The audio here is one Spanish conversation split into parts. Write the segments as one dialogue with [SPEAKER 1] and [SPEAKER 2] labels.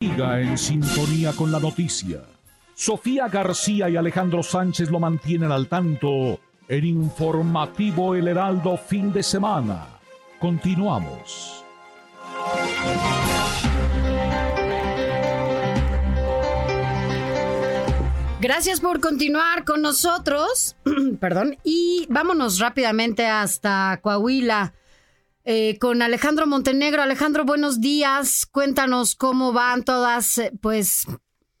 [SPEAKER 1] Siga en sintonía con la noticia. Sofía García y Alejandro Sánchez lo mantienen al tanto en Informativo El Heraldo fin de semana. Continuamos.
[SPEAKER 2] Gracias por continuar con nosotros. Perdón. Y vámonos rápidamente hasta Coahuila eh, con Alejandro Montenegro. Alejandro, buenos días. Cuéntanos cómo van todas, eh, pues,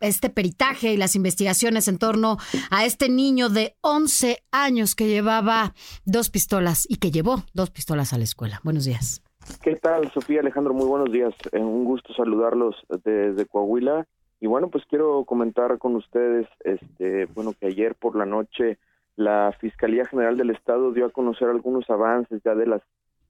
[SPEAKER 2] este peritaje y las investigaciones en torno a este niño de 11 años que llevaba dos pistolas y que llevó dos pistolas a la escuela. Buenos días.
[SPEAKER 3] ¿Qué tal, Sofía Alejandro? Muy buenos días. Eh, un gusto saludarlos desde Coahuila. Y bueno, pues quiero comentar con ustedes, este, bueno, que ayer por la noche la Fiscalía General del Estado dio a conocer algunos avances ya de las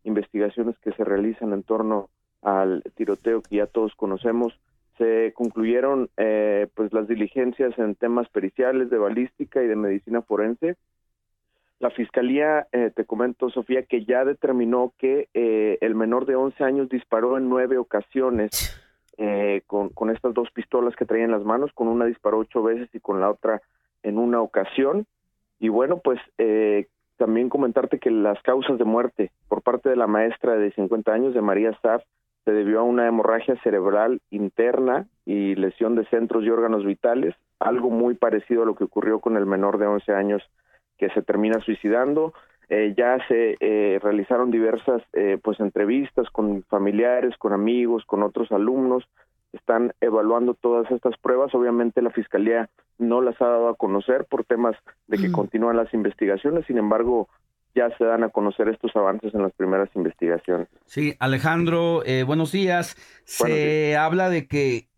[SPEAKER 3] investigaciones que se realizan en torno al tiroteo que ya todos conocemos. Se concluyeron eh, pues las diligencias en temas periciales de balística y de medicina forense. La fiscalía, eh, te comento, Sofía, que ya determinó que eh, el menor de 11 años disparó en nueve ocasiones eh, con, con estas dos pistolas que traía en las manos, con una disparó ocho veces y con la otra en una ocasión. Y bueno, pues eh, también comentarte que las causas de muerte por parte de la maestra de 50 años, de María Staff, se debió a una hemorragia cerebral interna y lesión de centros y órganos vitales, algo muy parecido a lo que ocurrió con el menor de 11 años que se termina suicidando. Eh, ya se eh, realizaron diversas eh, pues entrevistas con familiares, con amigos, con otros alumnos. Están evaluando todas estas pruebas. Obviamente la fiscalía no las ha dado a conocer por temas de que continúan las investigaciones. Sin embargo, ya se dan a conocer estos avances en las primeras investigaciones.
[SPEAKER 4] Sí, Alejandro, buenos días. Se habla de que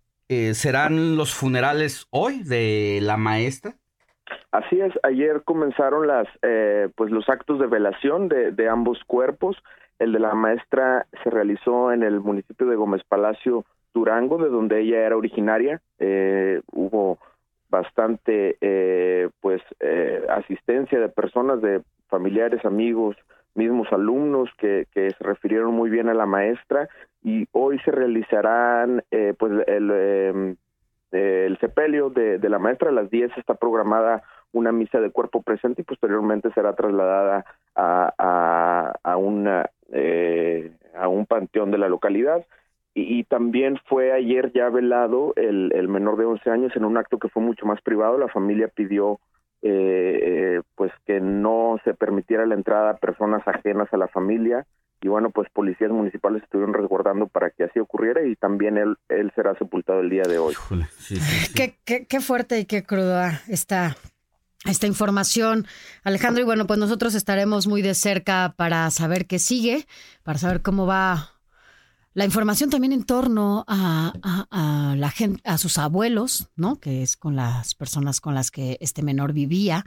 [SPEAKER 4] serán los funerales hoy de la maestra.
[SPEAKER 3] Así es, ayer comenzaron las, eh, pues los actos de velación de, de, ambos cuerpos. El de la maestra se realizó en el municipio de Gómez Palacio, Durango, de donde ella era originaria. Eh, hubo bastante, eh, pues, eh, asistencia de personas, de familiares, amigos, mismos alumnos que, que se refirieron muy bien a la maestra y hoy se realizarán, eh, pues, el em, el sepelio de, la maestra. A las 10 está programada una misa de cuerpo presente y posteriormente será trasladada a, a, a, una, eh, a un panteón de la localidad. Y, también fue ayer ya velado el, el menor de 11 años en un acto que fue mucho más privado. La familia pidió eh, pues que no se permitiera la entrada a personas ajenas a la familia y bueno, pues policías municipales estuvieron resguardando para que así ocurriera y también él, él será sepultado el día de hoy.
[SPEAKER 2] Sí, sí, qué, qué, qué, fuerte y qué cruda está esta información, Alejandro. Y bueno, pues nosotros estaremos muy de cerca para saber qué sigue, para saber cómo va la información también en torno a, a, a la gente, a sus abuelos, ¿no? Que es con las personas con las que este menor vivía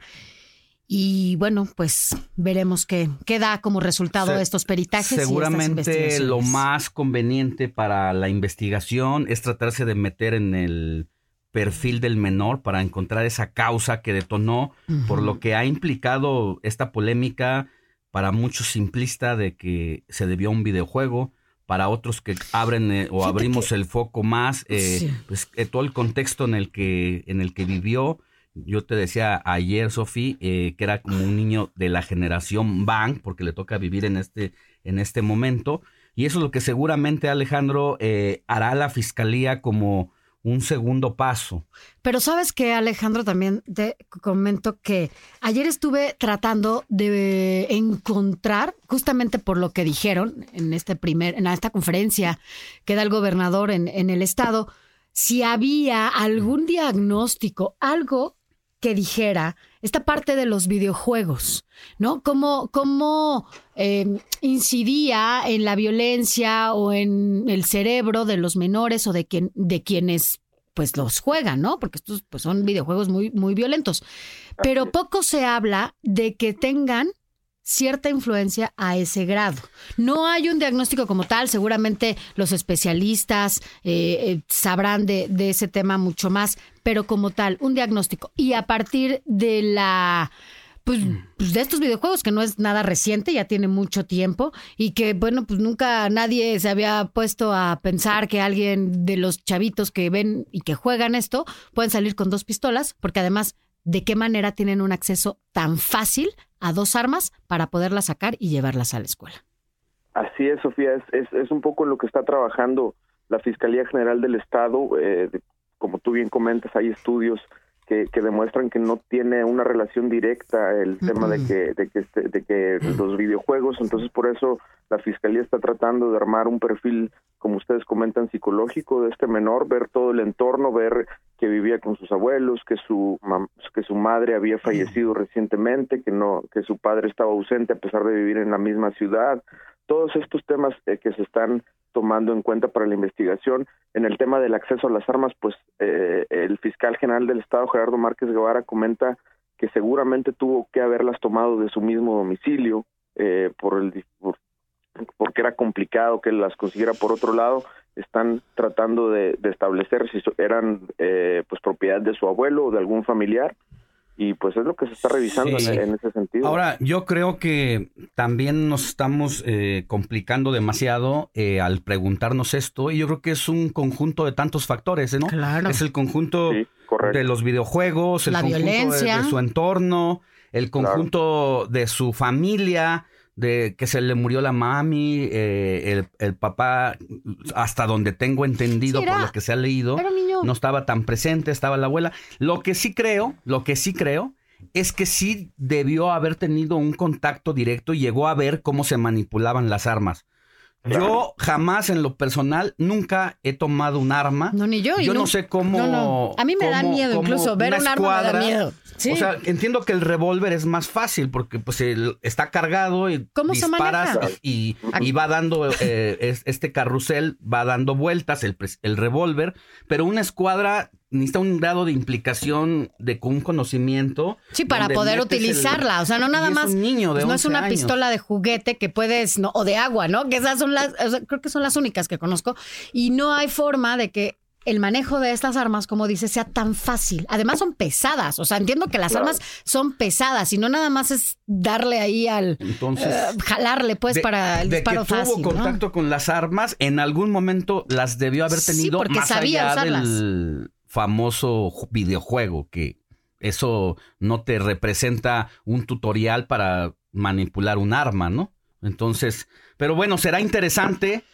[SPEAKER 2] y bueno, pues veremos qué, qué da como resultado de estos peritajes.
[SPEAKER 4] Seguramente lo más conveniente para la investigación es tratarse de meter en el perfil del menor para encontrar esa causa que detonó, uh -huh. por lo que ha implicado esta polémica para muchos simplista de que se debió a un videojuego, para otros que abren eh, o Fíjate abrimos que... el foco más, eh, sí. pues eh, todo el contexto en el que en el que vivió yo te decía ayer, Sofi, eh, que era como un niño de la generación Bang, porque le toca vivir en este, en este momento. Y eso es lo que seguramente Alejandro eh, hará la fiscalía como un segundo paso.
[SPEAKER 2] Pero sabes que Alejandro también te comento que ayer estuve tratando de encontrar, justamente por lo que dijeron en este primer, en esta conferencia que da el gobernador en, en el estado, si había algún diagnóstico, algo que dijera esta parte de los videojuegos, ¿no? Cómo, cómo eh, incidía en la violencia o en el cerebro de los menores o de, quien, de quienes pues los juegan, ¿no? Porque estos pues son videojuegos muy, muy violentos. Pero poco se habla de que tengan cierta influencia a ese grado. No hay un diagnóstico como tal, seguramente los especialistas eh, eh, sabrán de, de, ese tema mucho más, pero como tal, un diagnóstico. Y a partir de la... Pues, pues, de estos videojuegos, que no es nada reciente, ya tiene mucho tiempo, y que, bueno, pues nunca nadie se había puesto a pensar que alguien de los chavitos que ven y que juegan esto pueden salir con dos pistolas, porque además de qué manera tienen un acceso tan fácil a dos armas para poderlas sacar y llevarlas a la escuela.
[SPEAKER 3] Así es, Sofía, es, es, un poco lo que está trabajando la Fiscalía General del Estado. Eh, como tú bien comentas, hay estudios que, que, demuestran que no tiene una relación directa el tema de que de que este, de que los videojuegos. Entonces por eso la fiscalía está tratando de armar un perfil como ustedes comentan psicológico de este menor ver todo el entorno ver que vivía con sus abuelos que su que su madre había fallecido recientemente que no que su padre estaba ausente a pesar de vivir en la misma ciudad. Todos estos temas eh, que se están tomando en cuenta para la investigación. En el tema del acceso a las armas, pues eh, el fiscal general del Estado, Gerardo Márquez Guevara, comenta que seguramente tuvo que haberlas tomado de su mismo domicilio eh, por el porque era complicado que las consiguiera por otro lado están tratando de, establecer si eran eh, pues propiedad de su abuelo o de algún familiar y pues es lo que se está revisando en, ese sentido.
[SPEAKER 4] Ahora, yo creo que también nos estamos eh, complicando demasiado eh, al preguntarnos esto y yo creo que es un conjunto de tantos factores, ¿no?
[SPEAKER 2] Claro.
[SPEAKER 4] Es el conjunto de los videojuegos, el conjunto de, su entorno, el conjunto de su familia, de que se le murió la mami, eh, el, papá, hasta donde tengo entendido por lo que se ha leído, no estaba tan presente, estaba la abuela. Lo que sí creo, lo que sí creo, es que sí debió haber tenido un contacto directo y llegó a ver cómo se manipulaban las armas. Yo jamás en lo personal nunca he tomado un arma.
[SPEAKER 2] No, ni yo.
[SPEAKER 4] Yo no, sé cómo.
[SPEAKER 2] A mí me da miedo incluso. Ver un arma me da miedo.
[SPEAKER 4] O sea, entiendo que el revólver es más fácil porque pues está cargado y disparas y, y, va dando eh, este carrusel, va dando vueltas el, el revólver, pero una escuadra necesita un grado de implicación de un conocimiento.
[SPEAKER 2] Sí, para poder utilizarla. o sea, no nada más.
[SPEAKER 4] niño
[SPEAKER 2] pues, no es una pistola de juguete que puedes, no, o de agua, ¿no? Que esas son las, creo que son las únicas que conozco. Y no hay forma de que el manejo de estas armas, como dice, sea tan fácil. Además son pesadas, o sea, entiendo que las armas son pesadas y no nada más es darle ahí al Entonces, eh, jalarle pues para el disparo
[SPEAKER 4] que
[SPEAKER 2] tuvo
[SPEAKER 4] contacto con las armas, en algún momento las debió haber tenido
[SPEAKER 2] porque
[SPEAKER 4] más
[SPEAKER 2] sabía
[SPEAKER 4] allá del famoso videojuego que eso no te representa un tutorial para manipular un arma, ¿no? Entonces, pero bueno, será interesante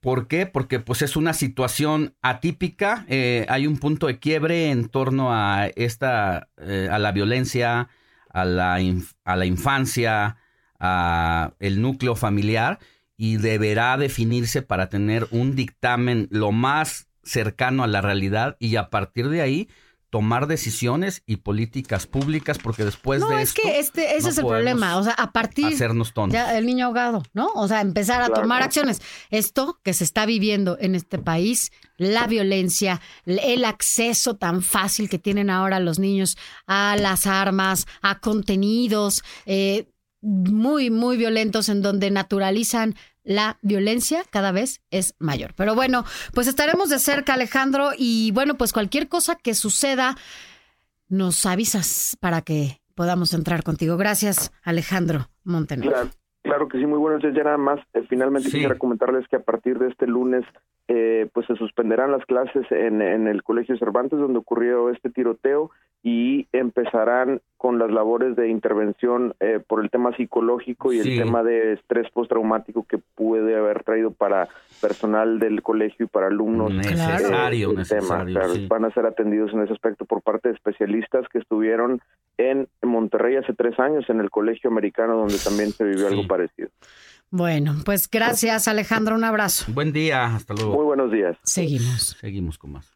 [SPEAKER 4] ¿Por qué? Porque pues es una situación atípica, eh, hay un punto de quiebre en torno a esta, eh, a la violencia, a la, a la infancia, a el núcleo familiar y deberá definirse para tener un dictamen lo más cercano a la realidad y a partir de ahí tomar decisiones y políticas públicas porque después
[SPEAKER 2] no,
[SPEAKER 4] de
[SPEAKER 2] es que este ese es el problema, o sea, a partir
[SPEAKER 4] hacernos tontos.
[SPEAKER 2] ya el niño ahogado, ¿no? O sea, empezar a tomar acciones. Esto que se está viviendo en este país, la violencia, el acceso tan fácil que tienen ahora los niños a las armas, a contenidos eh, muy muy violentos en donde naturalizan la violencia cada vez es mayor. Pero bueno, pues estaremos de cerca, Alejandro, y bueno, pues cualquier cosa que suceda, nos avisas para que podamos entrar contigo. Gracias, Alejandro Montenegro.
[SPEAKER 3] Claro, que sí, muy buenos días. Ya nada más, eh, finalmente quisiera comentarles que a partir de este lunes eh, pues se suspenderán las clases en, en, el Colegio Cervantes donde ocurrió este tiroteo y empezarán con las labores de intervención eh, por el tema psicológico y el tema de estrés postraumático que puede haber traído para personal del colegio y para alumnos.
[SPEAKER 4] Necesario, necesario.
[SPEAKER 3] Van a ser atendidos en ese aspecto por parte de especialistas que estuvieron en Monterrey hace tres años en el colegio americano donde también se vivió algo parecido.
[SPEAKER 2] Bueno, pues gracias Alejandro, un abrazo.
[SPEAKER 4] Buen día, hasta luego.
[SPEAKER 3] Muy buenos días.
[SPEAKER 2] Seguimos.
[SPEAKER 4] Seguimos con más.